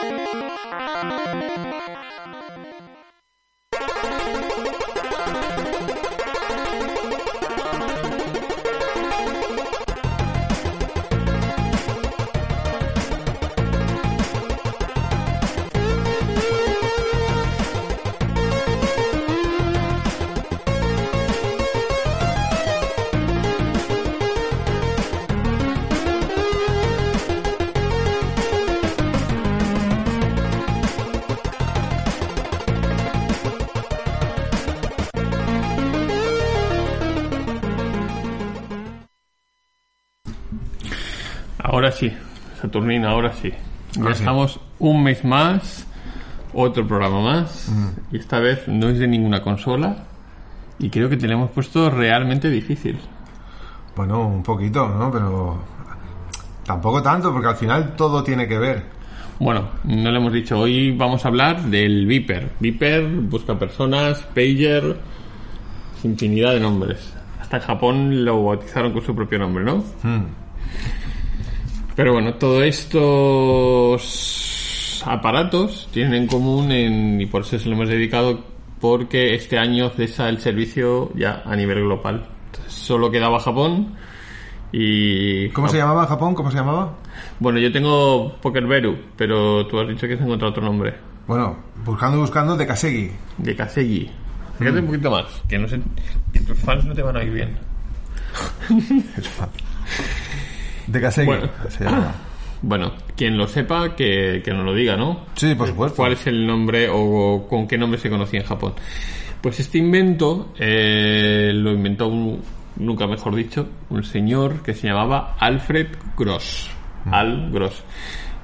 Thank you. Saturnina, ahora sí. Ya Ahora sí. estamos un mes más, otro programa más, y esta vez no es de ninguna consola, y creo que te lo hemos puesto realmente difícil. Bueno, un poquito, ¿no? Pero tampoco tanto, porque al final todo tiene que ver. Bueno, no le hemos dicho, hoy vamos a hablar del Viper. Viper busca personas, Pager, infinidad de nombres. Hasta en Japón lo bautizaron con su propio nombre, ¿no? Mm. Pero bueno, todos estos aparatos tienen en común, en- y por eso se lo hemos dedicado, porque este año cesa el servicio ya a nivel global. Entonces, solo quedaba Japón y... ¿Cómo se llamaba Japón? ¿Cómo se llamaba? Bueno, yo tengo Poker Veru, pero tú has dicho que has encontrado otro nombre. Bueno, buscando, buscando de Kasegi. De Kasegi. Fíjate un poquito más, que no sé, que tus fans no te van a oír bien. De Kasegi. Bueno. se llamaba. Bueno, quien lo sepa, que, que nos lo diga, ¿no? Sí, por supuesto. ¿Cuál es el nombre o con qué nombre se conocía en Japón? Pues este invento eh, lo inventó, un, nunca mejor dicho, un señor que se llamaba Alfred Gross. Al Gross.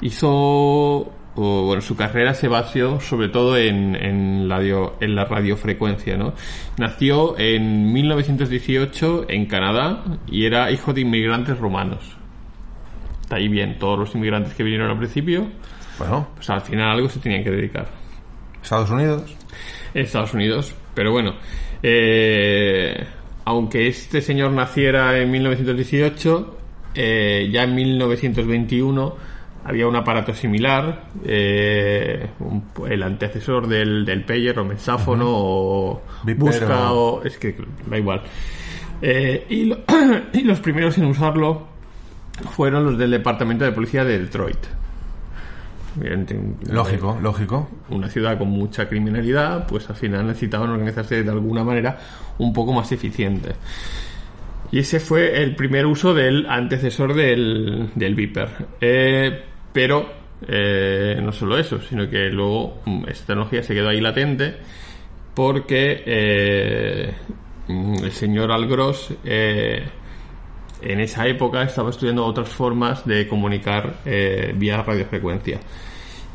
Hizo, o, bueno, su carrera se basó sobre todo en, en, radio, en la radiofrecuencia, ¿no? Nació en 1918 en Canadá y era hijo de inmigrantes rumanos. Ahí bien, todos los inmigrantes que vinieron al principio, Bueno, pues al final algo se tenían que dedicar. Estados Unidos. Estados Unidos. Pero bueno, eh, aunque este señor naciera en 1918, eh, ya en 1921 había un aparato similar, eh, un- el antecesor del, del pager o mensáfono o Viper busca o- o... Es que da igual. Eh, y, lo- y los primeros en usarlo fueron los del Departamento de Policía de Detroit. Lógico, lógico. una ciudad con mucha criminalidad, pues al final necesitaban organizarse de alguna manera un poco más eficiente. Y ese fue el primer uso del antecesor del, del Viper. Eh, pero eh, no solo eso, sino que luego mm, esta tecnología se quedó ahí latente porque eh, mm, el señor Algros eh, en esa época estaba estudiando otras formas de comunicar eh, vía radiofrecuencia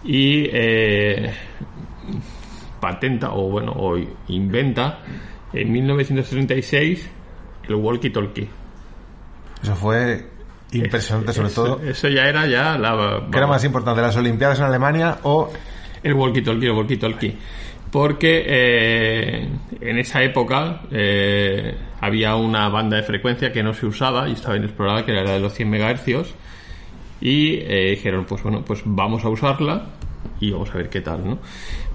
y eh, patenta o bueno o inventa en 1936 el walkie-talkie. Eso fue impresionante, sobre Eso- todo. Eso ya era ya la ¿Qué era más importante, las Olimpiadas en Alemania o el walkie-talkie, el walkie-talkie. Porque eh, en esa época eh, había una banda de frecuencia que no se usaba y estaba inexplorada, que era la de los 100 megahercios. Y eh, dijeron, pues bueno, pues vamos a usarla y vamos a ver qué tal, ¿no?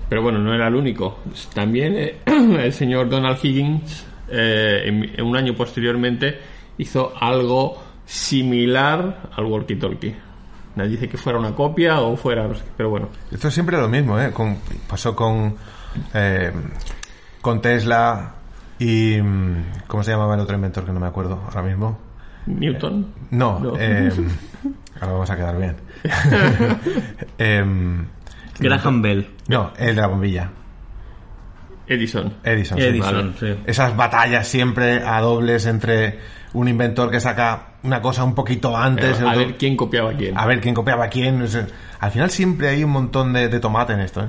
Pero bueno, no era el único. También eh, el señor Donald Higgins, en, un año posteriormente, hizo algo similar al walkie-talkie. Nadie dice que fuera una copia o fuera, pero bueno, Esto es siempre lo mismo, ¿eh? Pasó con, eh, con Tesla y... mm, ¿Cómo se llamaba el otro inventor que no me acuerdo ahora mismo? Newton. No, No. eh, ahora vamos a quedar bien. Graham Bell. no, el de la bombilla. Edison. Edison. sí. Edison, sí. Esas batallas siempre a dobles entre un inventor que saca una cosa un poquito antes. a ver quién copiaba a quién. a ver quién copiaba a quién. al final siempre hay un montón de, de tomate en esto. ¿eh?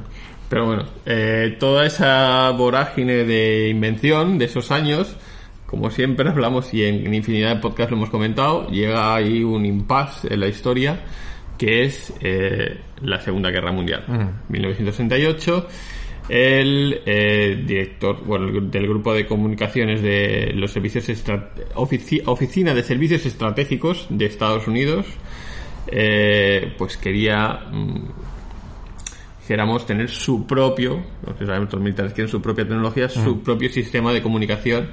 Pero bueno, eh, toda esa vorágine de invención de esos años, como siempre hablamos y en, en infinidad de podcasts lo hemos comentado, llega ahí un impasse en la historia que es eh, la Segunda Guerra Mundial. 1968, el eh, director bueno, el- del grupo de comunicaciones de los servicios ofici- oficina de servicios estratégicos de Estados Unidos, eh, pues quería mm, dijéramos, tener su propio, no sé, sabemos los militares quieren su propia tecnología, su propio sistema de comunicación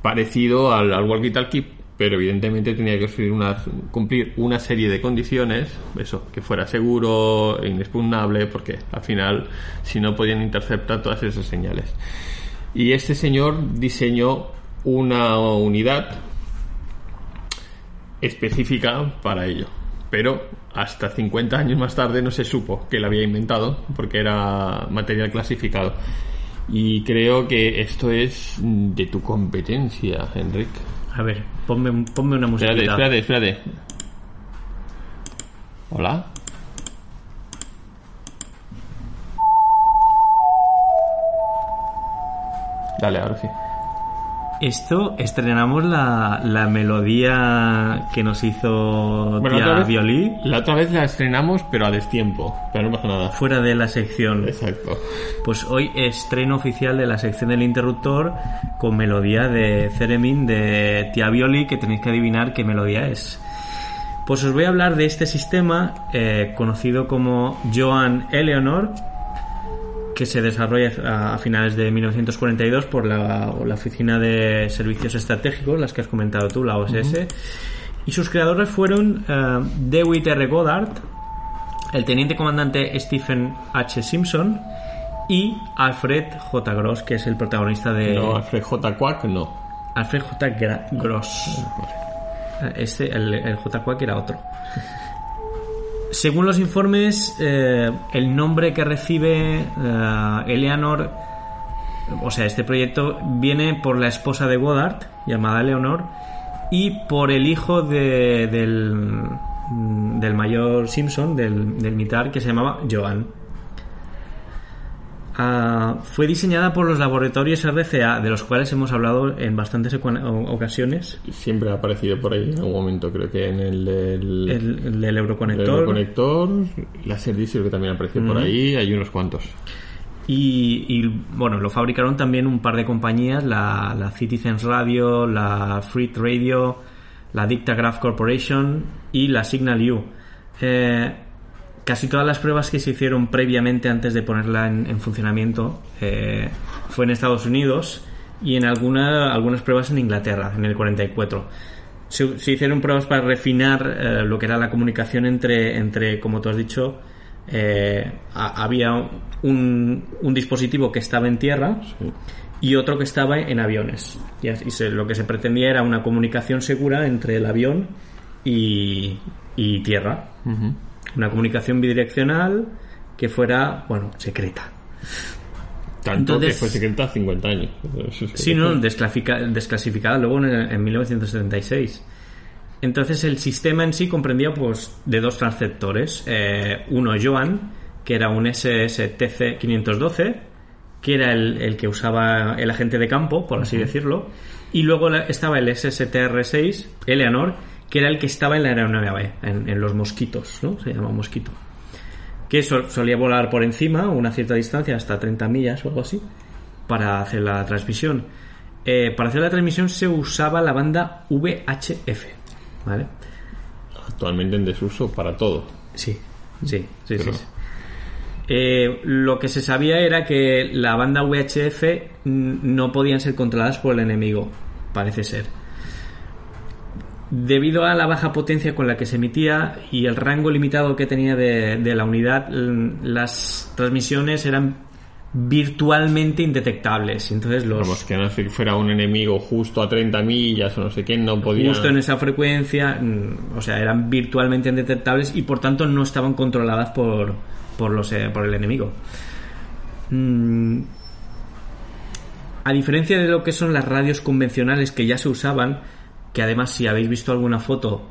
parecido al, al walkie-talkie, pero evidentemente tenía que una, cumplir una serie de condiciones, eso, que fuera seguro, e inexpugnable, porque al final, si no, podían interceptar todas esas señales. Y este señor diseñó una unidad específica para ello. Pero hasta 50 años más tarde no se supo que la había inventado porque era material clasificado. Y creo que esto es de tu competencia, Enric. A ver, ponme, ponme una música. Espérate, espérate, espérate. Hola. Dale, ahora sí. Esto estrenamos la, la melodía que nos hizo Bueno, Tía vez- Violí La otra vez la estrenamos, pero a destiempo. Pero no pasa nada. fuera de la sección. Exacto. Pues hoy estreno oficial de la sección del interruptor con melodía de Ceremin de Tia Violi que tenéis que adivinar qué melodía es. Pues os voy a hablar de este sistema eh, conocido como Joan Eleanor que se desarrolla a, finales de 1942 por la, la Oficina de Servicios Estratégicos, las que has comentado tú, la OSS. Y sus creadores fueron eh, Dewitt R. Goddard, el teniente comandante Stephen H. Simpson y Alfred J. Gross, que es el protagonista de No, Alfred J. Quack, no. Alfred J. Gra- Gross. Este, el, el J. Quack era otro. Según los informes, eh, el nombre que recibe eh, Eleanor, o sea, este proyecto viene por la esposa de Goddard, llamada Eleanor, y por el hijo de- del, del mayor Simpson, del, del militar, que se llamaba Joan. Ah, fue diseñada por los laboratorios RCA, de los cuales hemos hablado en bastantes ocasiones. Siempre ha aparecido por ahí en algún momento, creo que en el del, El, el del Euroconector. conector, láser diesel que también apareció por ahí, hay unos cuantos. Y, y, bueno, lo fabricaron también un par de compañías, la, la Citizens Radio, la Freet Radio, la Dictagraph Corporation y la Signal U. Eh, casi todas las pruebas que se hicieron previamente antes de ponerla en, en funcionamiento eh, fue en Estados Unidos y en alguna, algunas pruebas en Inglaterra, en el 44. Se, se hicieron pruebas para refinar eh, lo que era la comunicación entre, entre como tú has dicho, eh, ha- había un, un dispositivo que estaba en tierra y otro que estaba en aviones. Y, se- lo que se pretendía era una comunicación segura entre el avión y, y tierra. Una comunicación bidireccional que fuera, bueno, secreta. Tanto Entonces- que fue secreta 50 años. Sí, no, desclasifica- desclasificada luego en, en 1976. Entonces el sistema en sí comprendía pues de dos transceptores. Eh, uno Joan, que era un SSTC 512, que era el, el que usaba el agente de campo, por así decirlo. Y luego estaba el SSTR6, Eleanor, que era el que estaba en la aeronave, en, en los mosquitos, ¿no? Se llama mosquito. Que sol- solía volar por encima, una cierta distancia, hasta 30 millas o algo así, para hacer la transmisión. Eh, para hacer la transmisión se usaba la banda VHF, ¿vale? Actualmente en desuso para todo. Sí, sí, sí, sí. Pero- sí. Eh, lo que se sabía era que la banda VHF mm, no podían ser controladas por el enemigo, parece ser. Debido a la baja potencia con la que se emitía y el rango limitado que tenía de, de la unidad, mm, las transmisiones eran virtualmente indetectables. Entonces los, Vamos, que no fuera un enemigo justo a 30 millas o no sé qué, no podía. justo en esa frecuencia, mm, o sea, eran virtualmente indetectables y por tanto no estaban controladas por, por, los, eh, por el enemigo. Mm, a diferencia de lo que son las radios convencionales que ya se usaban, que además si habéis visto alguna foto,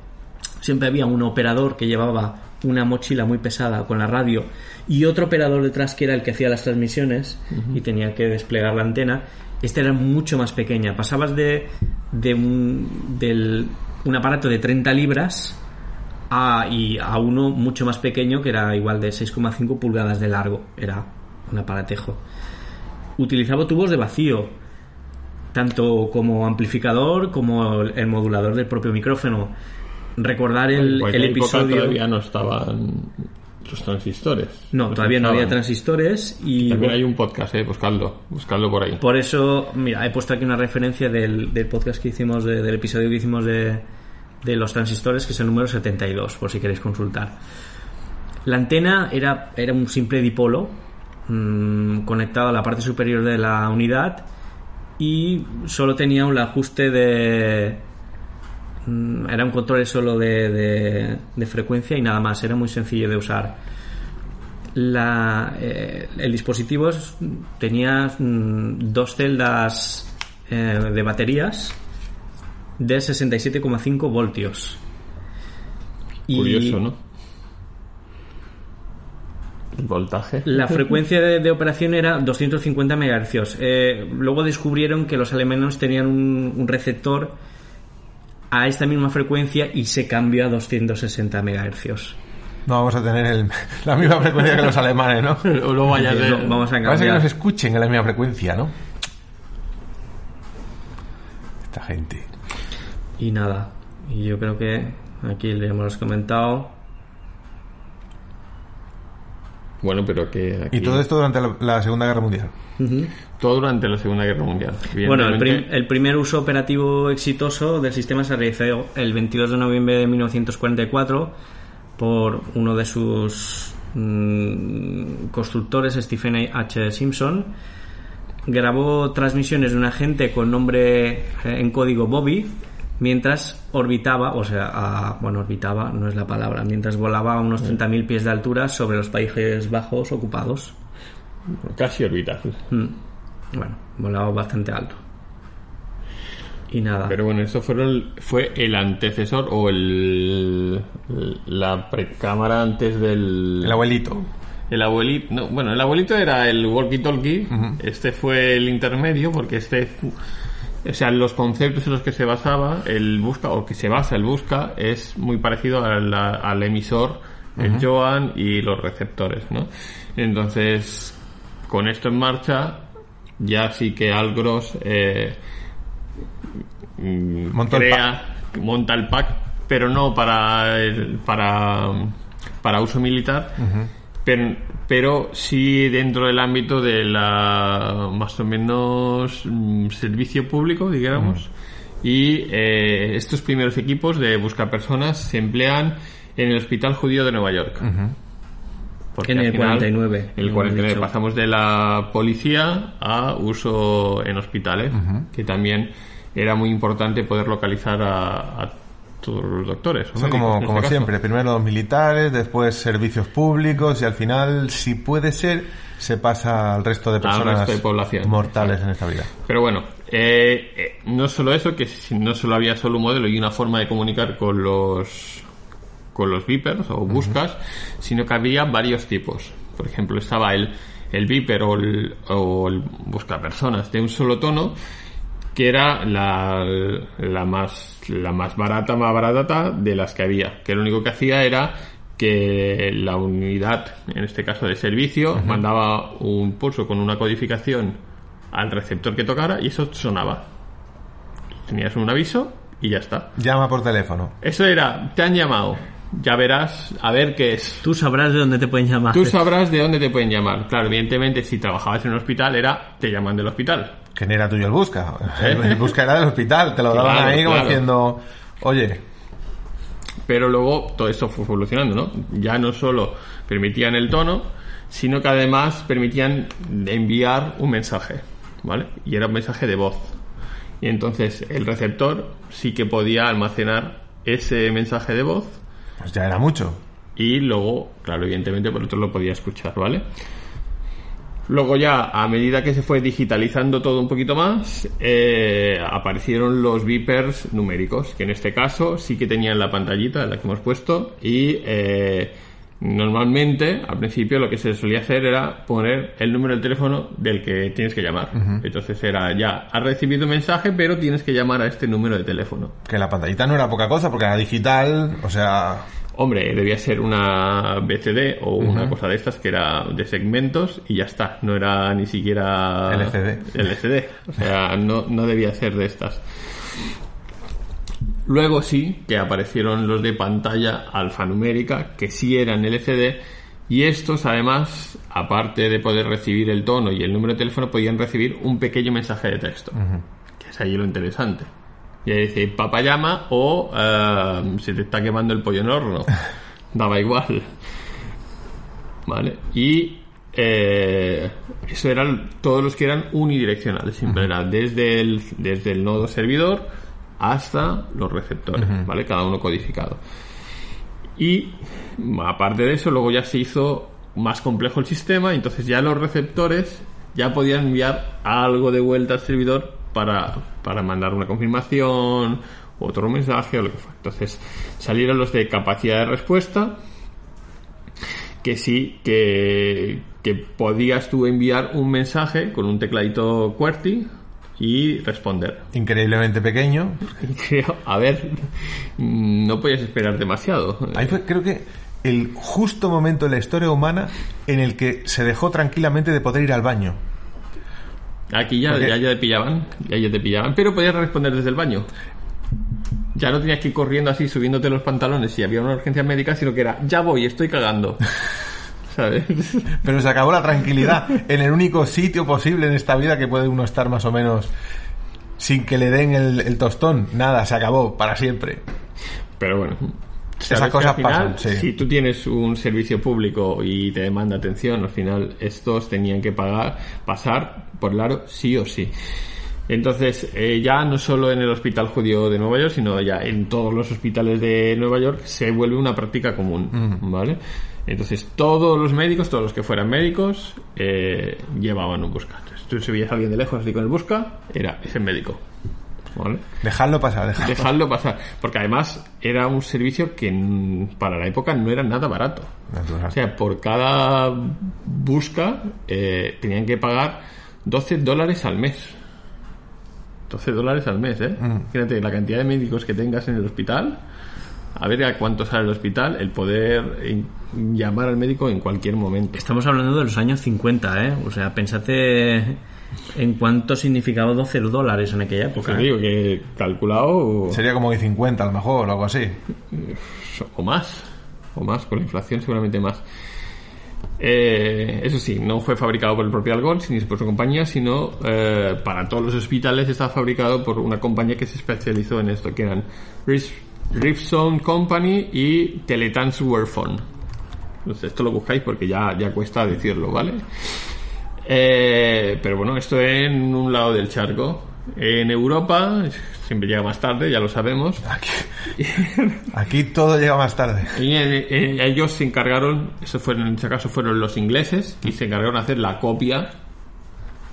siempre había un operador que llevaba una mochila muy pesada con la radio y otro operador detrás que era el que hacía las transmisiones y tenía que desplegar la antena. Esta era mucho más pequeña. Pasabas de, de un, del- un aparato de 30 libras a, y a uno mucho más pequeño que era igual de 6,5 pulgadas de largo. Era un aparatejo. Utilizaba tubos de vacío, tanto como amplificador como el modulador del propio micrófono. Recordar el, cualquier el episodio. todavía no estaban los transistores. No, Los todavía no había transistores y También hay un podcast, eh, buscadlo, buscadlo por ahí. por eso, mira, he puesto aquí una referencia del, del podcast que hicimos, de- del episodio que hicimos de, de los transistores, que es el número 72, por si queréis consultar. La antena era, era un simple dipolo mm, conectado a la parte superior de la unidad y solo tenía un ajuste de... mm, Era un control solo de, de- de frecuencia y nada más, era muy sencillo de usar. La, eh, el dispositivo tenía mm, dos celdas eh, de baterías de 67,5 voltios. Curioso, ¿no? El voltaje. La frecuencia de, de operación era 250 MHz. Eh, luego descubrieron que los alemanes tenían un, un receptor a esta misma frecuencia y se cambió a 260 MHz. No vamos a tener el- la misma frecuencia que los alemanes, ¿no? O no vaya a ser- No, vamos a Parece que nos escuchen en la misma frecuencia, ¿no? Esta gente. Y nada, y yo creo que aquí le hemos comentado. Bueno, pero que aquí- Y todo esto durante la, la Segunda Guerra Mundial. todo durante la Segunda Guerra Mundial. Bueno, el, prim- el primer uso operativo exitoso del sistema se realizó el 22 de noviembre de 1944 por uno de sus mm, constructores, Stephen H. Simpson. Grabó transmisiones de un agente con nombre eh, en código Bobby mientras orbitaba, o sea, a- bueno, orbitaba no es la palabra, mientras volaba a unos 30.000 pies de altura sobre los Países Bajos ocupados. casi orbital. Mm. Bueno, volaba bastante alto. Y nada. Pero bueno, esto fueron, fue el antecesor o el la precámara antes del El abuelito. el abuelito, no, bueno, el abuelito era el walkie-talkie, este fue el intermedio porque este o sea, los conceptos en los que se basaba el busca o que se basa el busca es muy parecido al, al emisor, el Joan y los receptores, ¿no? Entonces, con esto en marcha, ya sí que Algros eh, el crea, monta el pack, pero no para el- para para uso militar, pero, pero sí dentro del ámbito de la más o menos mm, servicio público, digamos. Y eh, estos primeros equipos de busca personas se emplean en el Hospital Judío de Nueva York. Porque En el final, 49, En el como 49 he dicho. pasamos de la policía a uso en hospitales, que también era muy importante poder localizar a, a todos los doctores. o médicos, como, como este caso. siempre, primero los militares, después servicios públicos y al final, si puede ser, se pasa al resto de personas resto de mortales en esta vida. Pero bueno, eh, eh, no solo eso, que si- no solo había solo un modelo y una forma de comunicar con los con los beepers o buscas, sino que había varios tipos. Por ejemplo, estaba el, el beeper o el, o el buscapersonas de un solo tono, que era la, la más la más barata, más barata de las que había. Que lo único que hacía era que la unidad, en este caso de servicio, mandaba un pulso con una codificación al receptor que tocara y eso sonaba. Tenías un aviso y ya está. Llama por teléfono. Eso era, te han llamado, ya verás a ver qué es. Tú sabrás de dónde te pueden llamar. Tú sabrás de dónde te pueden llamar. Claro, evidentemente, si trabajabas en un hospital, era te llaman del hospital. Que no era tuyo el busca. El, el busca era del hospital. Te lo daban Claro, ahí como claro. diciendo, oye, Pero luego todo esto fue evolucionando, ¿no? Ya no solo permitían el tono, sino que además permitían enviar un mensaje, ¿vale? Y era un mensaje de voz. Y entonces el receptor sí que podía almacenar ese mensaje de voz pues ya era mucho. y luego, claro, evidentemente por otro lo podía escuchar, ¿vale? Luego ya, a medida que se fue digitalizando todo un poquito más, eh, aparecieron los beepers numéricos, que en este caso sí que tenían la pantallita, la que hemos puesto, y eh, normalmente, al principio, lo que se solía hacer era poner el número del teléfono del que tienes que llamar. Entonces era ya, has recibido un mensaje, pero tienes que llamar a este número de teléfono. Que la pantallita no era poca cosa porque era digital, o sea, Hombre, debía ser una BCD o una cosa de estas que era de segmentos y ya está. No era ni siquiera LCD. LCD. O sea, no, no debía ser de estas. Luego sí que aparecieron los de pantalla alfanumérica, que sí eran LCD, Y estos, además, aparte de poder recibir el tono y el número de teléfono, podían recibir un pequeño mensaje de texto. Que es ahí lo interesante. Y ahí dice, papá llama o eh, se te está quemando el pollo en horno. Daba igual. ¿Vale? Y eh, eso eran todos los que eran unidireccionales, siempre era desde el, desde el nodo servidor hasta los receptores, ¿vale? Cada uno codificado. Y aparte de eso, luego ya se hizo más complejo el sistema, entonces ya los receptores ya podían enviar algo de vuelta al servidor para, para mandar una confirmación, otro mensaje o lo que fuera. Entonces salieron los de capacidad de respuesta, que sí, que, que podías tú enviar un mensaje con un tecladito QWERTY y responder. Increíblemente pequeño. Creo, a ver, no podías esperar demasiado. Ahí fue, creo que, el justo momento en la historia humana en el que se dejó tranquilamente de poder ir al baño. Aquí ya, Porque- ya, ya te pillaban, ya, ya te pillaban, pero podías responder desde el baño. Ya no tenías que ir corriendo así, subiéndote los pantalones si había una urgencia médica, sino que era, ya voy, estoy cagando. ¿Sabes? Pero se acabó la tranquilidad en el único sitio posible en esta vida que puede uno estar más o menos sin que le den el, el tostón. Nada, se acabó para siempre. Pero bueno. Esas cosas al final, pasan, sí. Si tú tienes un servicio público y te demanda atención, al final estos tenían que pagar, pasar por el aro sí o sí. Entonces, eh, ya no solo en el Hospital Judío de Nueva York, sino ya en todos los hospitales de Nueva York se vuelve una práctica común, ¿vale? Entonces, todos los médicos, todos los que fueran médicos, eh, llevaban un busca. Entonces, tú si veías a alguien de lejos así con el busca, era ese médico, ¿vale? Dejadlo pasar, dejadlo. Dejarlo pasar. Porque además era un servicio que mm, para la época no era nada barato. Natural. O sea, por cada busca eh, tenían que pagar 12 dólares al mes. 12 dólares al mes, ¿eh? Fíjate, la cantidad de médicos que tengas en el hospital. A ver a cuánto sale el hospital, el poder eh, llamar al médico en cualquier momento. Estamos hablando de los años 50, ¿eh? O sea, pensate en cuánto significaba 12 dólares en aquella época. Digo que calculado Sería como de 50 a lo mejor o algo así. o más, o más, con la inflación seguramente más. Eh, eso sí, no fue fabricado por el propio Algol ni por su compañía, sino eh, para todos los hospitales estaba fabricado por una compañía que se especializó en esto, que eran Ris- Ripson Company y Teletransferphone. Entonces, esto lo buscáis porque ya, ya cuesta decirlo, ¿vale? Eh, pero bueno, esto en un lado del charco. En Europa, siempre llega más tarde, ya lo sabemos. Aquí, aquí todo llega más tarde. Y eh, eh, ellos se encargaron, eso fueron, en este caso fueron los ingleses, y se encargaron de hacer la copia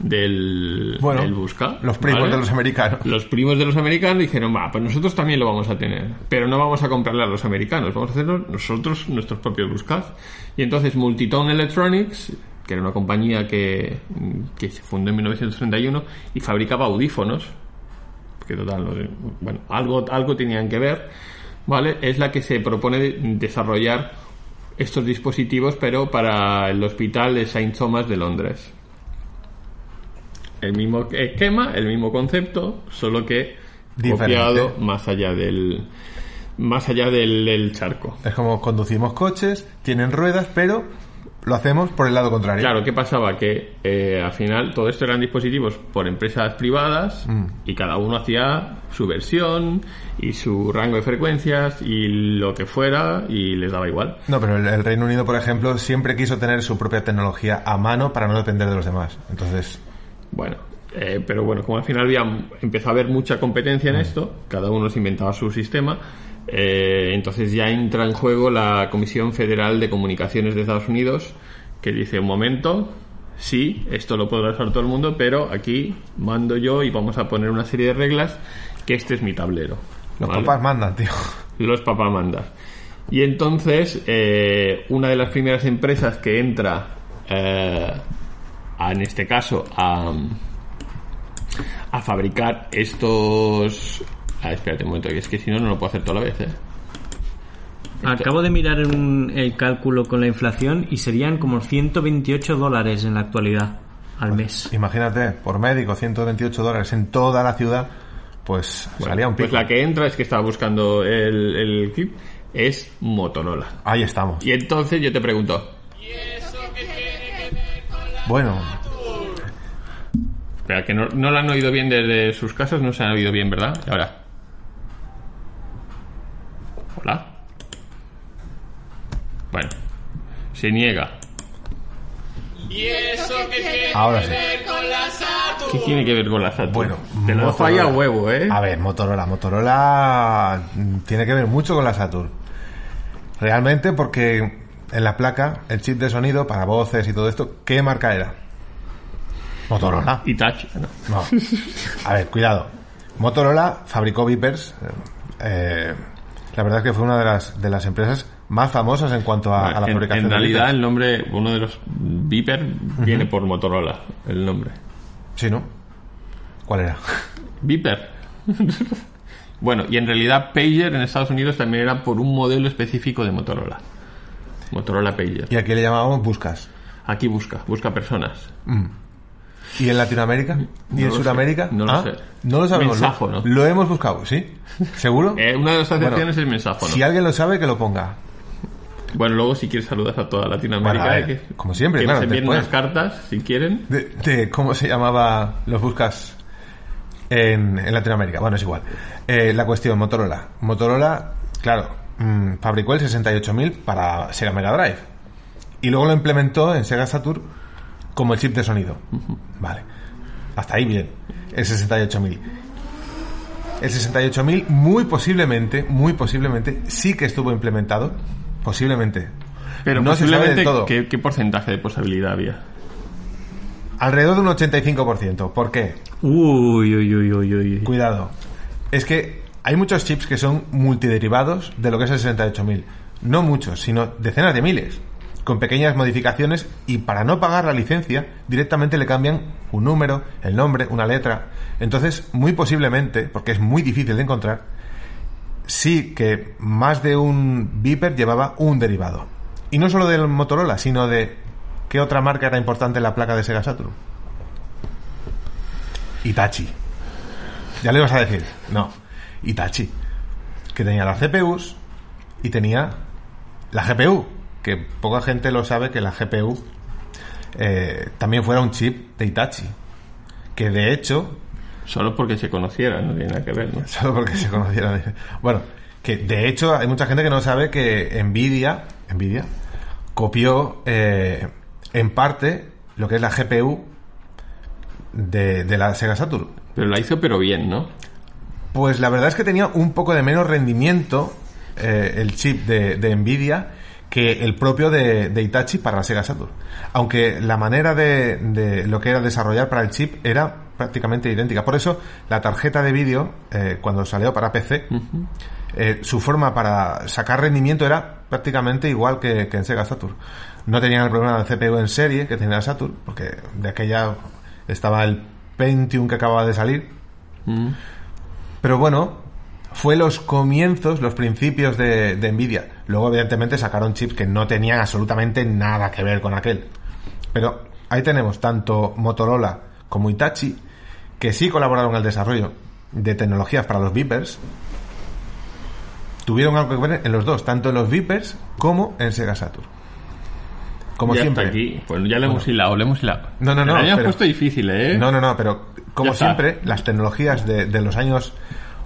del, Bueno, del Busca. los primos ¿vale? de los americanos. Los primos de los americanos dijeron, va, pues nosotros también lo vamos a tener, pero no vamos a comprarle a los americanos, vamos a hacerlo nosotros, nuestros propios Buscas. Y entonces Multitone Electronics, que era una compañía que, que se fundó en 1931 y fabricaba audífonos, que total, no sé, bueno, algo, algo tenían que ver, ¿vale? Es la que se propone de- desarrollar estos dispositivos, pero para el hospital de Saint Thomas de Londres. El mismo esquema, el mismo concepto, solo que Diferente. copiado más allá del más allá del, del charco. Es como conducimos coches, tienen ruedas, pero lo hacemos por el lado contrario. Claro, ¿qué pasaba? Que eh, al final todo esto eran dispositivos por empresas privadas y cada uno hacía su versión y su rango de frecuencias y lo que fuera y les daba igual. No, pero el, el Reino Unido, por ejemplo, siempre quiso tener su propia tecnología a mano para no depender de los demás. Entonces, Bueno, eh, pero bueno, como al final había, empezó a haber mucha competencia en esto, cada uno se inventaba su sistema, eh, entonces ya entra en juego la Comisión Federal de Comunicaciones de Estados Unidos, que dice, un momento, sí, esto lo podrá usar todo el mundo, pero aquí mando yo y vamos a poner una serie de reglas, que este es mi tablero. los ¿vale? papás mandan, tío. los papamandas. Y entonces, eh, una de las primeras empresas que entra, eh, a- en este caso, a, a fabricar estos... Ah, espérate un momento, que es que si no, no lo puedo hacer toda la vez, ¿eh? Acabo de mirar un- el cálculo con la inflación y serían como 128 dólares en la actualidad al mes. Imagínate, por médico, 128 dólares en toda la ciudad, pues salía un pico. Pues la que entra es que estaba buscando el, el clip, es Motorola. Ahí estamos. Y entonces yo te pregunto, Bueno, Espera, que no, no lo han oído bien desde sus casas, no se han oído bien, ¿verdad? Y ahora. Hola. Bueno, se niega. ahora sí. ¿Qué tiene que ver con la Saturn? Bueno, te lo dejo ahí a huevo, ¿eh? A ver, Motorola. Motorola mm, tiene que ver mucho con la Saturn. Realmente porque en la placa, el chip de sonido para voces y todo esto, ¿qué marca era? Motorola. Itachi. no. No. A ver, cuidado. Motorola fabricó Vipers. eh, la verdad es que fue una de las, de las empresas más famosas en cuanto a, a la en, fabricación en realidad el nombre, uno de los Viper viene por Motorola, el nombre. Sí, ¿no? ¿Cuál era? Viper. bueno, y en realidad Pager en Estados Unidos también era por un modelo específico de Motorola. Motorola Pager. Y aquí le llamábamos Buscas. Aquí busca, busca personas. ¿Y en Latinoamérica? ¿Y en lo sé, Sudamérica? no lo Ah, sé. No lo sabemos. Mensáfono. Lo hemos buscado, ¿sí? ¿Seguro? Eh, una de las asociaciones Bueno, es mensáfono. Si alguien lo sabe, que lo ponga. Bueno, luego si quieres saludas a toda Latinoamérica. Eh, que- como siempre, que claro, nos envíen unas cartas, si quieren. De, de cómo se llamaba los Buscas en, en Latinoamérica. Bueno, es igual. Eh, la cuestión, Motorola. Motorola, claro, mm, fabricó el 68000 para Sega Mega Drive. Y luego lo implementó en Sega Saturn como el chip de sonido. Vale. Hasta ahí bien. El 68000. El 68000 muy posiblemente, muy posiblemente, sí que estuvo implementado. Posiblemente. Pero no se sabe posiblemente, todo. ¿qué, qué porcentaje de posibilidad había? Alrededor de un 85%. ¿Por qué? Uy, uy, uy, uy, uy. Cuidado. Es que hay muchos chips que son multiderivados de lo que es el 68000. No muchos, sino decenas de miles. Con pequeñas modificaciones y para no pagar la licencia directamente le cambian un número, el nombre, una letra. Entonces, muy posiblemente, porque es muy difícil de encontrar, sí que más de un Viper llevaba un derivado. Y no solo del Motorola, sino de qué otra marca era importante en la placa de Sega Saturn. Itachi. Ya le ibas a decir. No. Itachi. Que tenía las CPUs y tenía la GPU. Que poca gente lo sabe que la GPU eh, también fuera un chip de Itachi. Que de hecho, Solo porque se conociera, no tiene nada que ver, ¿no? solo porque se conocieran. Bueno, que de hecho hay mucha gente que no sabe que Nvidia, Nvidia copió eh, en parte lo que es la GPU de, de la Sega Saturn. Pero la hizo pero bien, ¿no? Pues la verdad es que tenía un poco de menos rendimiento eh, el chip de, de Nvidia que el propio de, de Itachi para la Sega Saturn. Aunque la manera de, de lo que era desarrollar para el chip era prácticamente idéntica. Por eso la tarjeta de vídeo, eh, cuando salió para PC, eh, su forma para sacar rendimiento era prácticamente igual que, que en Sega Saturn. No tenían el problema de CPU en serie que tenía la Saturn, porque de aquella estaba el Pentium que acababa de salir. Pero bueno, fue los comienzos, los principios de, Nvidia. Luego, evidentemente, sacaron chips que no tenían absolutamente nada que ver con aquel. Pero ahí tenemos tanto Motorola como Itachi, que sí colaboraron en el desarrollo de tecnologías para los Vipers. Tuvieron algo que ver en los dos, tanto en los Vipers como en Sega Saturn. Como ya siempre. está aquí. Pues ya le hemos hilado, le hemos hilado. No, no, no, lo pero- puesto difícil, ¿eh? No, no, no, pero como siempre, las tecnologías de, de los años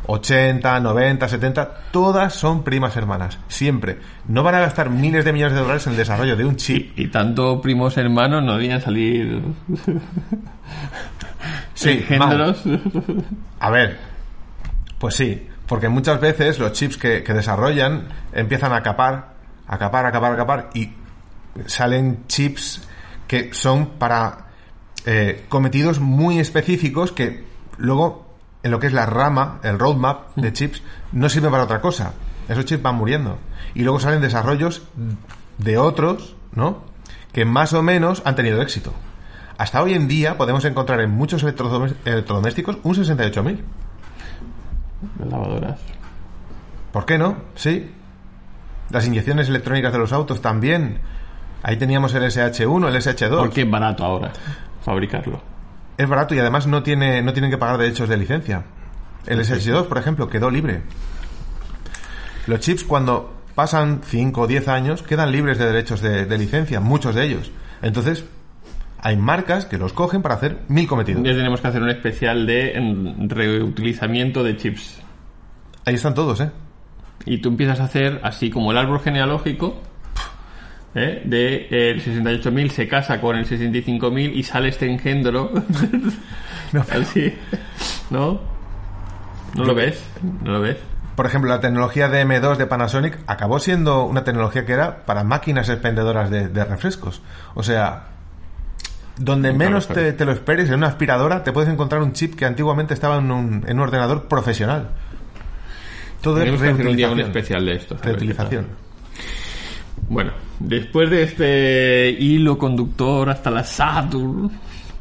80, 90, 70, todas son primas hermanas. Siempre. No van a gastar miles de millones de dólares en el desarrollo de un chip. Y tanto primos hermanos no debían salir Sí. A ver, pues sí, porque muchas veces los chips que, que desarrollan empiezan a capar, a capar, a capar, a capar y salen chips que son para eh, cometidos muy específicos que luego en lo que es la rama, el roadmap de chips, no sirve para otra cosa. Esos chips van muriendo. Y luego salen desarrollos de otros, ¿no? Que más o menos han tenido éxito. Hasta hoy en día podemos encontrar en muchos electrodomésticos un 68000. Las lavadoras. ¿Por qué no? Sí. Las inyecciones electrónicas de los autos también. Ahí teníamos el SH1, el SH2. Porque es barato ahora fabricarlo. Es barato y además no tiene no tienen que pagar derechos de licencia. El SH2, por ejemplo, quedó libre. Los chips cuando pasan 5 o 10 años quedan libres de derechos de, de licencia, muchos de ellos. Entonces, hay marcas que los cogen para hacer mil cometidos. Ya tenemos que hacer un especial de reutilizamiento de chips. Ahí están todos, ¿eh? Y tú empiezas a hacer así como el árbol genealógico ¿eh? de el 68.000 se casa con el 65.000 y sale este engendro. así, ¿no? ¿No lo ves? ¿No lo ves? Por ejemplo, la tecnología de M2 de Panasonic acabó siendo una tecnología que era para máquinas expendedoras de, de refrescos. O sea, donde menos te, te lo esperes, en una aspiradora, te puedes encontrar un chip que antiguamente estaba en un, en un ordenador profesional. Todo es Tenemos que hacer un día un reutilización. especial de esto. Reutilización. Bueno, después de este hilo conductor hasta la Saturn,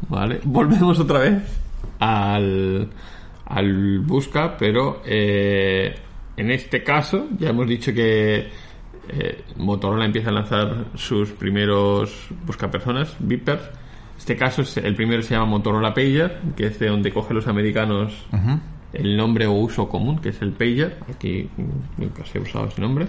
¿vale? Volvemos otra vez al, al busca, pero eh, en este caso ya hemos dicho que eh, Motorola empieza a lanzar sus primeros buscapersonas, Viper. Este caso es, el primero se llama Motorola Pager, que es de donde cogen los americanos el nombre o uso común, que es el Pager. Aquí nunca se ha usado ese nombre.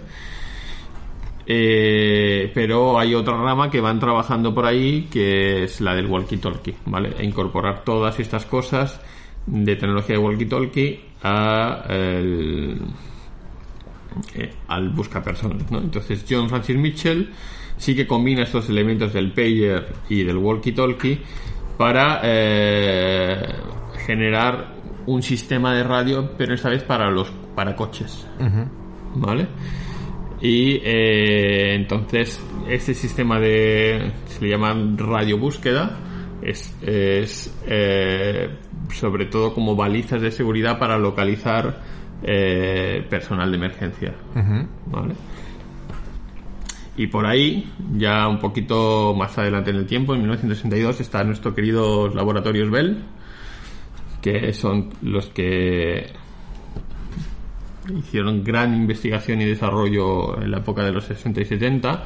Eh, pero hay otra rama que van trabajando por ahí que es la del walkie-talkie, ¿vale? E incorporar todas estas cosas de tecnología de walkie-talkie a el- eh, al buscapersonas, ¿no? Entonces John Francis Mitchell sí que combina estos elementos del pager y del walkie-talkie para eh, generar un sistema de radio, pero esta vez para los para coches, ¿vale? Y eh, entonces este sistema de se le llama radio búsqueda es, es, eh, sobre todo como balizas de seguridad para localizar eh, personal de emergencia, ¿vale? Y por ahí, ya un poquito más adelante en el tiempo, en 1962, está nuestro querido Laboratorios Bell, que son los que hicieron gran investigación y desarrollo en la época de los 60 y 70,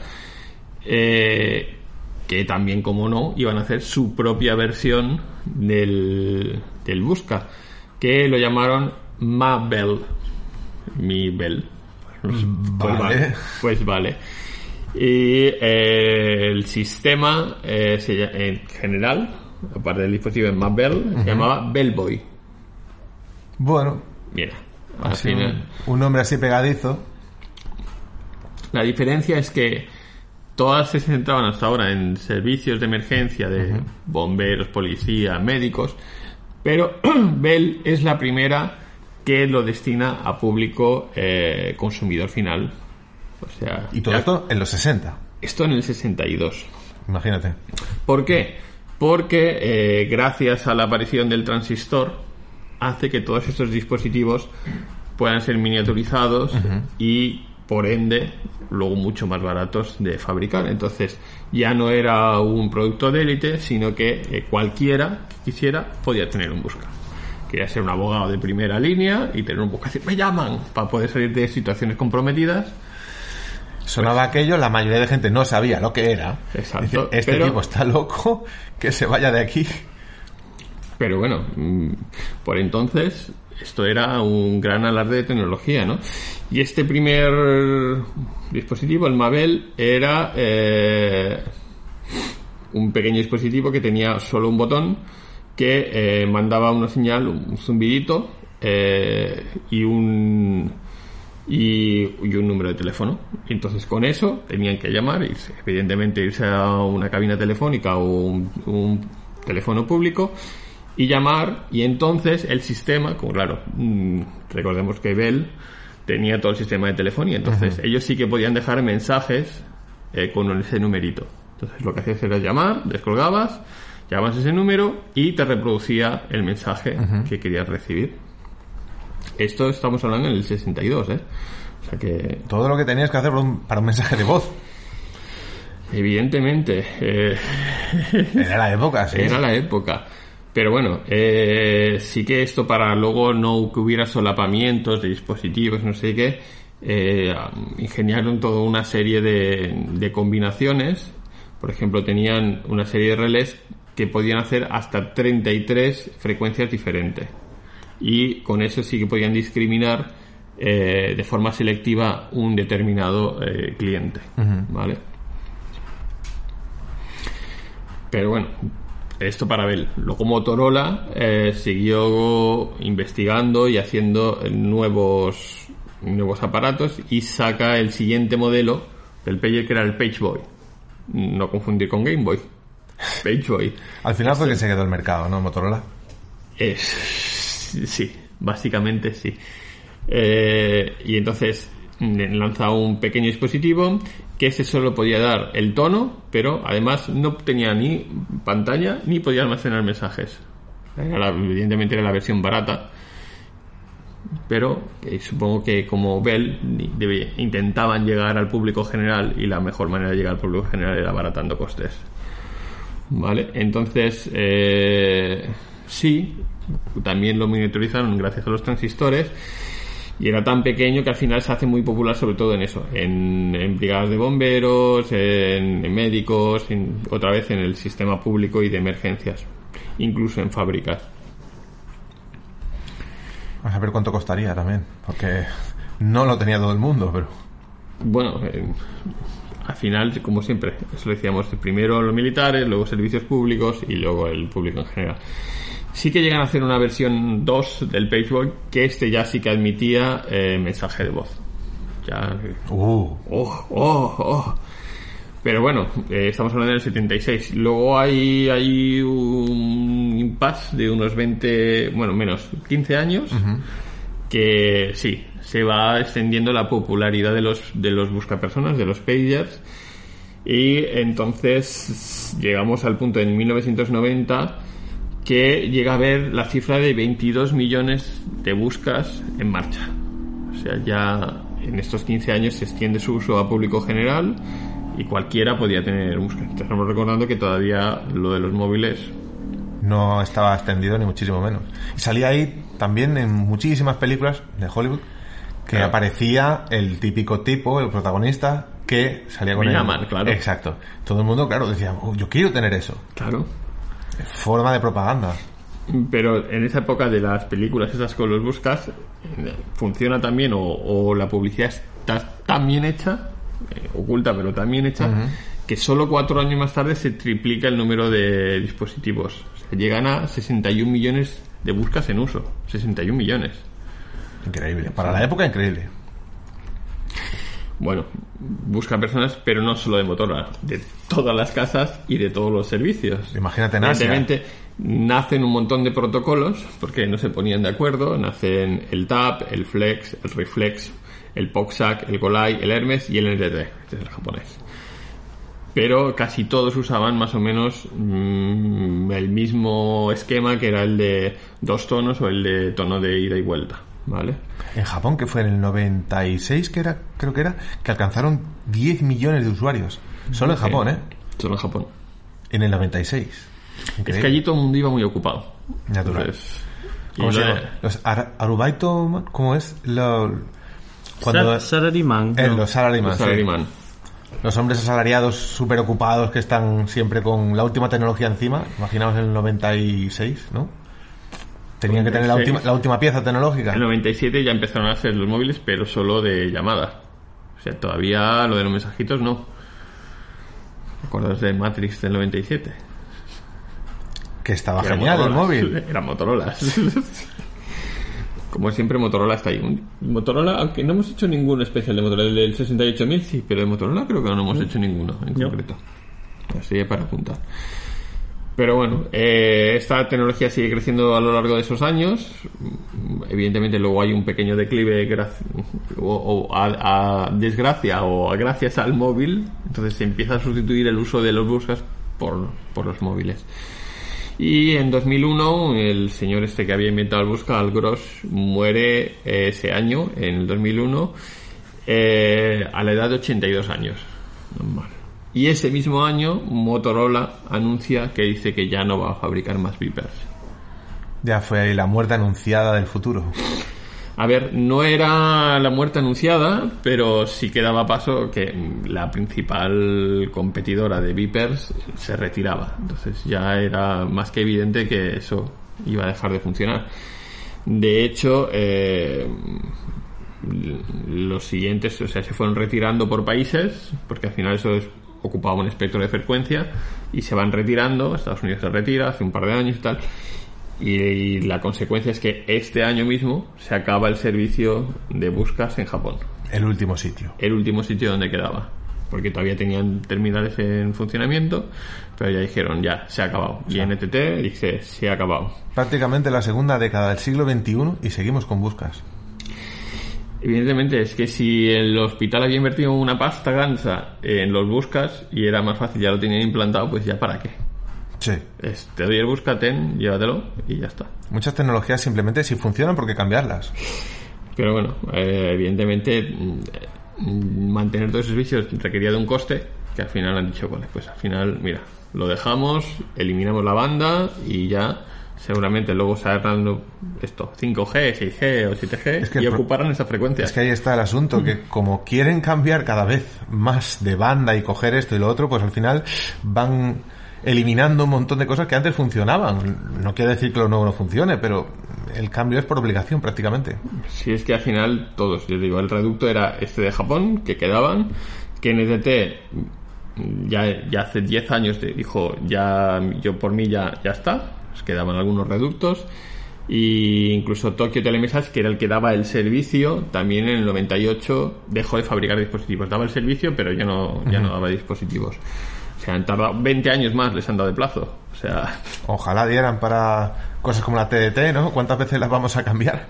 eh, que también, como no, iban a hacer su propia versión del, del Busca, que lo llamaron Ma Bell. Mi Bell. Pues Vale. vale. Pues vale. Y eh, el sistema, eh, se en general, aparte del dispositivo en Ma Bell, se llamaba Bellboy. Bueno, Mira, al así final. un, nombre así pegadizo. La diferencia es que todas se centraban hasta ahora en servicios de emergencia de bomberos, policía, médicos, pero Bell es la primera que lo destina a público eh, consumidor final. O sea, Y todo ya- esto en los 60. esto en el 62. Imagínate. ¿Por qué? Porque eh, gracias a la aparición del transistor hace que todos estos dispositivos puedan ser miniaturizados y por ende luego mucho más baratos de fabricar. Entonces ya no era un producto de élite, sino que eh, cualquiera que quisiera podía tener un busca. Quería ser un abogado de primera línea y tener un busca. Decir, me llaman para poder salir de situaciones comprometidas. Sonaba aquello, la mayoría de gente no sabía lo que era. Exacto, Dice, este pero- tipo está loco, que se vaya de aquí. Pero bueno, mm, por entonces esto era un gran alarde de tecnología, ¿no? Y este primer dispositivo, el Mabel, era eh, un pequeño dispositivo que tenía solo un botón que eh, mandaba una señal, un zumbidito eh, y un y, y un número de teléfono. Entonces con eso tenían que llamar, irse, evidentemente irse a una cabina telefónica o un teléfono público y llamar y entonces el sistema, como claro, mm, recordemos que Bell tenía todo el sistema de telefonía, entonces ellos sí que podían dejar mensajes eh, con ese numerito. Entonces lo que hacías era llamar, descolgabas, llamas ese número y te reproducía el mensaje que querías recibir. Esto estamos hablando en el 62, ¿eh? O sea que, Todo lo que tenías que hacer para un, para un mensaje de voz. evidentemente, eh, Era la época, sí. era la época. Pero bueno, eh, sí que esto para luego no que hubiera solapamientos de dispositivos, no sé qué, eh, ingeniaron toda una serie de, de combinaciones. Por ejemplo, tenían una serie de relés que podían hacer hasta 33 frecuencias diferentes. Y con eso sí que podían discriminar eh, de forma selectiva un determinado eh, cliente. ¿Vale? Pero bueno, esto para ver. Luego Motorola eh, siguió investigando y haciendo nuevos, nuevos aparatos y saca el siguiente modelo del pager que era el Page Boy. No confundir con Game Boy. Page Boy. Al final fue que se quedó el mercado, ¿no? Motorola. Es, sí, básicamente sí. Eh, y entonces mm, lanza un pequeño dispositivo que ese solo podía dar el tono, pero además no tenía ni pantalla ni podía almacenar mensajes. Era la- evidentemente era la versión barata, pero eh, supongo que como Bell debe- intentaban llegar al público general y la mejor manera de llegar al público general era abaratando costes. Vale, entonces eh, sí, también lo miniaturizaron gracias a los transistores y era tan pequeño que al final se hace muy popular sobre todo en eso, en, en brigadas de bomberos, en, en médicos, en- otra vez en el sistema público y de emergencias, incluso en fábricas. Vamos a ver cuánto costaría también, porque no lo tenía todo el mundo, pero... Bueno, eh, al final, como siempre, eso lo decíamos, primero los militares, luego servicios públicos y luego el público en general. Sí que llegan a hacer una versión 2 del Pageboy que este ya sí que admitía eh, mensaje de voz. Ya, Uh, oh, oh, oh. Pero bueno, eh, estamos hablando del 76. Luego hay, hay un impasse de unos 20, bueno, menos, 15 años, que sí, se va extendiendo la popularidad de los, de los buscapersonas, de los pagers. Y entonces llegamos al punto en 1990 que llega a haber la cifra de 22 millones de buscas en marcha. O sea, ya en estos 15 años se extiende su uso a público general y cualquiera podía tener busca. Estamos recordando que todavía lo de los móviles no estaba extendido ni muchísimo menos. Y salía ahí también en muchísimas películas de Hollywood que Claro. aparecía el típico tipo, el protagonista, que salía con él. llaman, claro. Exacto. Todo el mundo, claro, decía, "Oh, yo quiero tener eso. Claro. Forma de propaganda. Pero en esa época de las películas esas con los buscas, funciona también o, o la publicidad está tan bien hecha, eh, oculta pero tan bien hecha, que solo cuatro años más tarde se triplica el número de dispositivos. O sea, llegan a 61 millones de buscas en uso. 61 millones. Increíble. Para la época, increíble. Bueno, busca personas, pero no solo de Motorola, de todas las casas y de todos los servicios. Imagínate en Asia. Evidentemente, nacen un montón de protocolos porque no se ponían de acuerdo. Nacen el TAP, el Flex, el Reflex, el POXAC, el Golai, el Hermes y el NTT, este es el japonés. Pero casi todos usaban más o menos mm, el mismo esquema que era el de dos tonos o el de tono de ida y vuelta. ¿Vale? En Japón, que fue en el 96, que era, creo que era, que alcanzaron 10 millones de usuarios. Solo en Japón, ¿eh? Solo en Japón. En el 96. Es Increíble. que allí todo el mundo iba muy ocupado. Natural. Entonces, ¿Cómo se llama? Los ar- arubaito, ¿cómo es? Lo, cuando, Sal- Salaryman. eh, ¿no? los salaryman, los sí. Los hombres asalariados súper ocupados que están siempre con la última tecnología encima. Imaginaos en el 96, ¿no? Tenían que tener la 96. última, la última pieza tecnológica. En el 97 ya empezaron a hacer los móviles, pero solo de llamada. O sea, todavía lo de los mensajitos no. ¿Te acuerdas de Matrix del 97? Que estaba genial el móvil. Era Motorola. Como siempre, Motorola está ahí. Motorola, aunque no hemos hecho ningún especial de Motorola. El del 68000 sí, pero de Motorola creo que no hemos hecho ninguno en No. concreto. Así para apuntar. Pero bueno, eh, esta tecnología sigue creciendo a lo largo de esos años. Evidentemente luego hay un pequeño declive a, desgracia o a gracias al móvil. Entonces se empieza a sustituir el uso de los buscas por, los móviles. Y en 2001 el señor este que había inventado el busca, Al Gross, muere ese año, en el 2001, eh, a la edad de 82 años. Y ese mismo año Motorola anuncia que dice que ya no va a fabricar más Vipers. Ya fue ahí la muerte anunciada del futuro. A ver, no era la muerte anunciada, pero sí que daba paso que la principal competidora de Vipers se retiraba. Entonces ya era más que evidente que eso iba a dejar de funcionar. De hecho, eh, los siguientes, o sea, se fueron retirando por países, porque al final eso es- ocupaba un espectro de frecuencia, y se van retirando. Estados Unidos se retira hace un par de años y tal. Y, la consecuencia es que este año mismo se acaba el servicio de buscas en Japón. El último sitio. El último sitio donde quedaba. Porque todavía tenían terminales en funcionamiento, pero ya dijeron, ya, se ha acabado. Y NTT dice, se ha acabado. Prácticamente la segunda década del siglo XXI y seguimos con buscas. Evidentemente es que si el hospital había invertido una pasta gansa en los buscas y era más fácil, ya lo tenían implantado, pues ya para qué. Sí. Es, te doy el buscaten, llévatelo y ya está. Muchas tecnologías simplemente si funcionan, ¿por qué cambiarlas? Pero bueno, eh, evidentemente mm, mantener todos esos servicios requería de un coste que al final han dicho, vale, pues al final, mira, lo dejamos, eliminamos la banda y ya seguramente luego se harán esto 5G, 6G o 7G y ocuparán esa frecuencia. Es que ahí está el asunto, que como quieren cambiar cada vez más de banda y coger esto y lo otro, pues al final van eliminando un montón de cosas que antes funcionaban. No quiere decir que lo nuevo no funcione, pero el cambio es por obligación prácticamente. Sí, es que al final todos, yo digo, el reducto era este de Japón, que quedaban, que NTT ya, ya hace 10 años dijo, ya yo por mí ya, ya está, quedaban algunos reductos y incluso Tokyo Telemesas, que era el que daba el servicio, también en el 98 dejó de fabricar dispositivos. Daba el servicio, pero ya no, ya no daba dispositivos. O sea, han tardado 20 años más, les han dado de plazo. O sea... Ojalá dieran para cosas como la TDT, ¿no? ¿Cuántas veces las vamos a cambiar?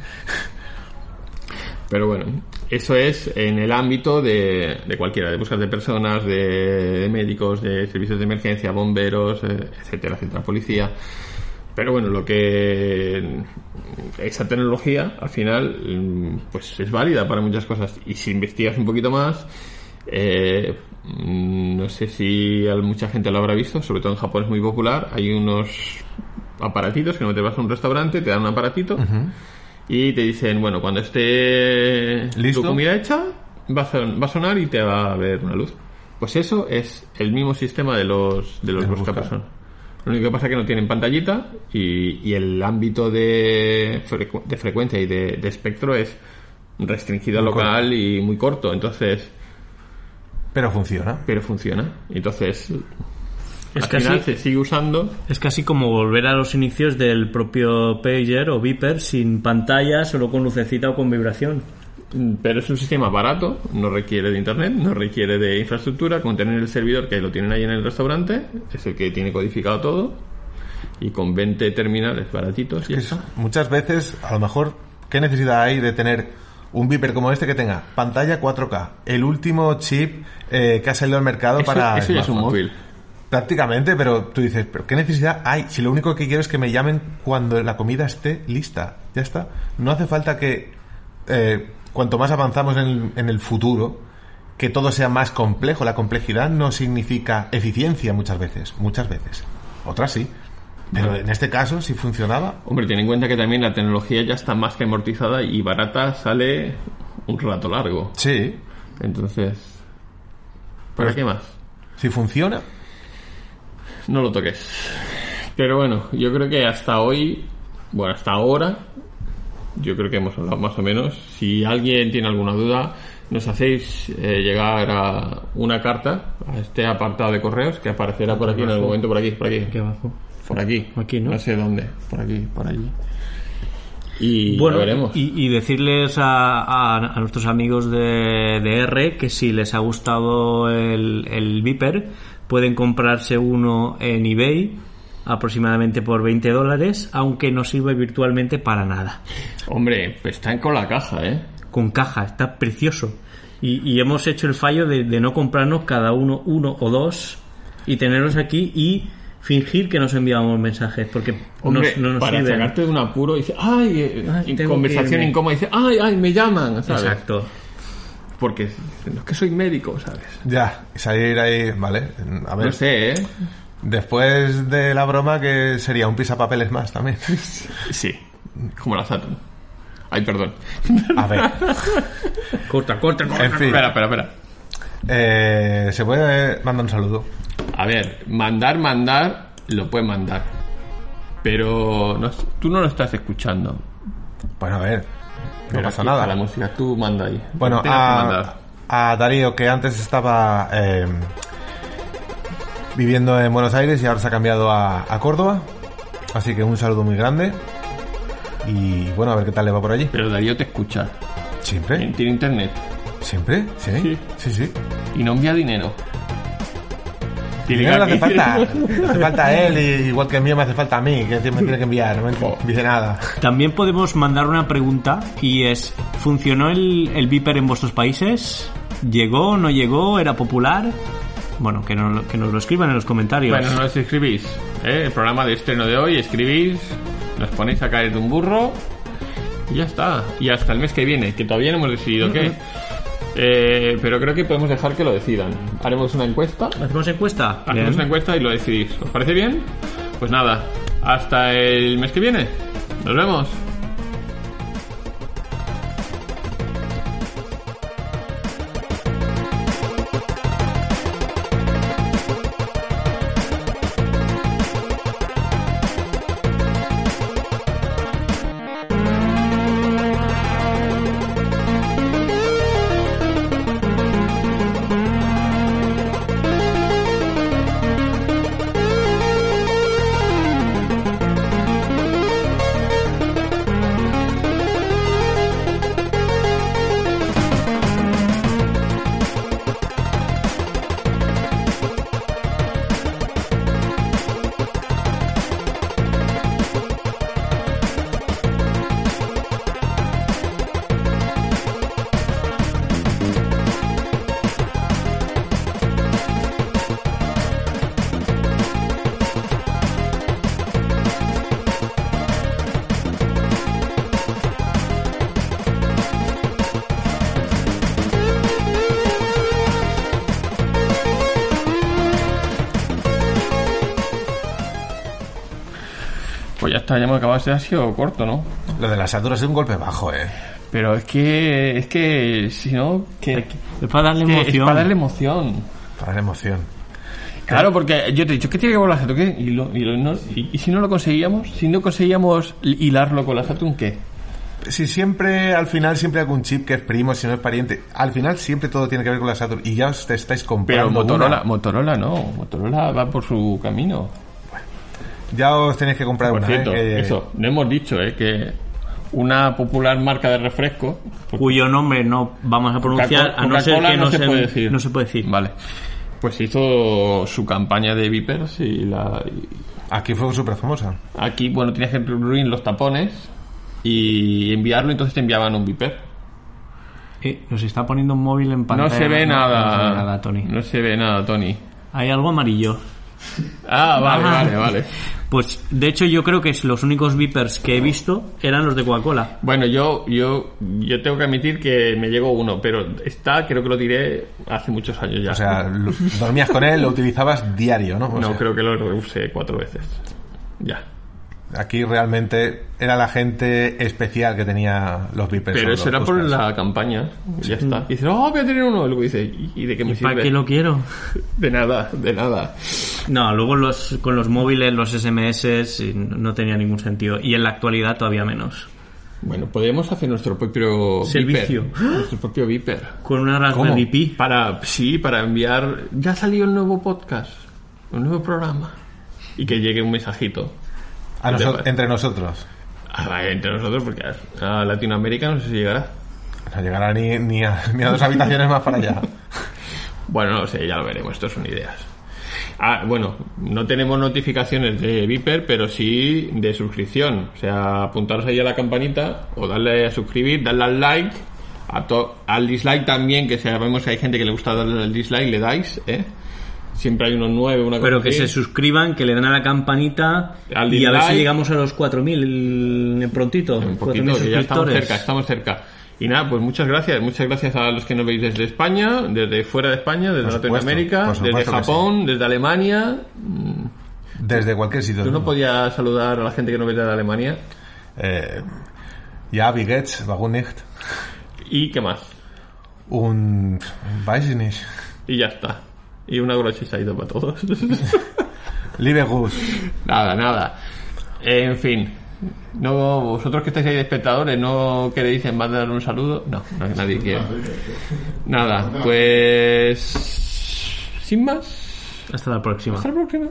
Pero bueno, eso es en el ámbito de, de cualquiera, de búsqueda de personas, de, médicos, de servicios de emergencia, bomberos, eh, etcétera, etcétera, policía. Pero bueno, lo que esa tecnología al final pues es válida para muchas cosas y si investigas un poquito más eh, no sé si mucha gente lo habrá visto, sobre todo en Japón es muy popular. Hay unos aparatitos que no te vas a un restaurante, te dan un aparatito y te dicen, bueno, cuando esté ¿Listo? tu comida hecha, va a, va a sonar y te va a ver una luz. Pues eso es el mismo sistema de los de los buscapersonas. Lo único que pasa es que no tienen pantallita y, y el ámbito de, frecu- de frecuencia y de, de espectro es restringido al local y muy corto. Entonces, Pero funciona. pero funciona. Entonces, Es al casi- final se sigue usando. Es casi como volver a los inicios del propio pager o beeper sin pantalla, solo con lucecita o con vibración. Pero es un sistema barato, no requiere de internet, no requiere de infraestructura, con tener el servidor que lo tienen ahí en el restaurante, es el que tiene codificado todo, y con 20 terminales baratitos y ya Es- está. muchas veces, a lo mejor, ¿qué necesidad hay de tener un Viper como este que tenga pantalla 4K, el último chip eh, que ha salido al mercado Eso, para eso ya es un móvil. Prácticamente, pero tú dices, ¿pero qué necesidad hay? Si lo único que quiero es que me llamen cuando la comida esté lista, ya está. No hace falta que, eh, cuanto más avanzamos en el, en el futuro, que todo sea más complejo. La complejidad no significa eficiencia muchas veces, muchas veces. Otras sí. Pero en este caso, si funcionaba, Hombre, ten en cuenta que también la tecnología ya está más que amortizada y barata sale un rato largo. sí. Entonces, ¿para Pues- qué más? Si funciona, No lo toques. Pero bueno, yo creo que hasta hoy, bueno, hasta ahora, yo creo que hemos hablado más o menos. Si alguien tiene alguna duda, nos hacéis eh, llegar a una carta a este apartado de correos que aparecerá por aquí en algún momento, por aquí, por aquí. Aquí abajo. Por aquí. Aquí, ¿no? sé dónde. Por aquí, por allí. Y bueno, lo veremos. Y, y decirles a, a- a nuestros amigos de, de R que si les ha gustado el, el Viper, pueden comprarse uno en eBay aproximadamente por 20 dólares, aunque no sirve virtualmente para nada. Hombre, pues están con la caja, ¿eh? Con caja, está precioso. Y, y hemos hecho el fallo de, de no comprarnos cada uno uno o dos y tenerlos aquí y fingir que nos enviábamos mensajes, porque Hombre, nos- no nos para sirven. sacarte de un apuro, dice, ay, eh, Ay, en conversación que irme". incómoda, dice, ay, ay, me llaman, ¿sabes? Exacto. Porque no es que soy médico, ¿sabes? ya, salir ahí, vale. A ver, No sé, ¿eh? Después de la broma que sería un pisapapeles más también. Sí, como la Saturn. Ay, perdón. A ver, Corta, corta, corta. en fin, espera, espera, espera. eh, se puede mandar un saludo. A ver, mandar, mandar, lo puedes mandar. Pero no- tú no lo estás escuchando. Bueno, a ver, no Pero pasa nada. La música, tú manda ahí. Bueno, a Darío, que antes estaba eh, viviendo en Buenos Aires y ahora se ha cambiado a, a Córdoba. Así que un saludo muy grande. Y bueno, a ver qué tal le va por allí. Pero Darío te escucha. ¿Siempre? Tiene internet. ¿Siempre? ¿Sí? Sí. Sí, sí. Y no envía dinero. Dinero le hace falta. Le hace falta a él, y igual que el mío me hace falta a mí, que me tiene que enviar. No me dice nada. También podemos mandar una pregunta y es, ¿funcionó el, el Viper en vuestros países? ¿Llegó, no llegó? ¿Era popular? Bueno, que, no- que nos lo escriban en los comentarios. Bueno, nos escribís. ¿eh? El programa de estreno de hoy, escribís, nos ponéis a caer de un burro y ya está. Y hasta el mes que viene, que todavía no hemos decidido qué. Eh, pero creo que podemos dejar que lo decidan. Haremos una encuesta. ¿Hacemos encuesta? Hacemos Bien. una encuesta y lo decidís. ¿Os parece bien? Pues nada, hasta el mes que viene. Nos vemos. Hemos acabado. Este ha sido corto, ¿no? Lo de la Saturn ha sido un golpe bajo, eh. Pero es que, es que, si no, que, Es para darle que es emoción. para darle emoción. Para la emoción. Claro, porque yo te he dicho, ¿qué tiene que ver con la Saturn? ¿Qué? Y, lo- y lo- no- y- y si no lo conseguíamos, si no conseguíamos hilarlo con la Saturn, ¿qué? Si siempre, al final, siempre hay algún chip que es primo, si no es pariente. Al final siempre todo tiene que ver con la Saturn. Y ya os te estáis Pero comprando Motorola, una. Motorola no, Motorola va por su camino. Ya os tenéis que comprar Por una, cierto, eh, que- eso, no hemos dicho, ¿eh? Que una popular marca de refresco, porque cuyo nombre no vamos a pronunciar, a no ser que no no, se puede decir. No se puede decir. Vale. Pues hizo su campaña de Vipers y la y Aquí fue súper famosa. aquí, bueno, tenías que incluir los tapones y enviarlo, entonces te enviaban un Viper. Eh, nos está poniendo un móvil en No pantalla. se ve No, nada. no se ve nada, Tony. No se ve nada, Tony. Hay algo amarillo. Ah, vale, Ah. vale, vale. Pues de hecho yo creo que es los únicos Vipers que he visto eran los de Coca-Cola. Bueno, yo, yo, yo tengo que admitir que me llegó uno, pero está, creo que lo tiré hace muchos años ya. O sea, lo- dormías con él, lo utilizabas diario, ¿no? O no, sea, creo que lo usé cuatro veces. Ya. Aquí realmente era la gente especial que tenía los Vipers. Pero eso era por la campaña. Ya está. Y dices, oh, voy a tener uno. Y luego dice, ¿y de qué me ¿Para sirve? qué lo quiero? De nada, de nada. No, luego los, con los móviles, los SMS, y no tenía ningún sentido. Y en la actualidad todavía menos. Bueno, podemos hacer nuestro propio Servicio. Viper. Nuestro propio Viper. Con una Raspberry Pi. Para, sí, para enviar. Ya salió el nuevo podcast, un nuevo programa. Y que llegue un mensajito. A ¿Qué te noso- parece? entre nosotros. Ah, entre nosotros, porque a Latinoamérica no sé si llegará. No llegará ni, ni, a, ni a dos habitaciones más para allá. Bueno, no sé, ya lo veremos, esto son ideas. Ah, bueno, no tenemos notificaciones de Viper, pero sí de suscripción. O sea, apuntaros ahí a la campanita o darle a suscribir, darle al like, a to- al dislike también, que sabemos que hay gente que le gusta darle al dislike, le dais, ¿eh? Siempre hay unos nueve, una cosa Pero que así. se suscriban, que le den a la campanita Al y a ver si llegamos a los 4.000 prontito. un 4.000 poquito, que ya estamos cerca, estamos cerca. Y nada, pues muchas gracias, muchas gracias a los que nos veis desde España, desde fuera de España, desde supuesto, Latinoamérica, desde Japón, desde Alemania. Desde cualquier sitio. ¿Tú no podías saludar a la gente que nos ve de Alemania? Eh, ja, wie geht's? Warum nicht? ¿Y qué más? Un... Weiß ich nicht. Y ya está. Y una grochisa ido para todos. Liebe Gus. nada, nada. En fin. No, vosotros que estáis ahí de espectadores, ¿no queréis mandar un saludo? No, no nadie quiere. Nada, pues... Sin más. Hasta la próxima. Hasta la próxima.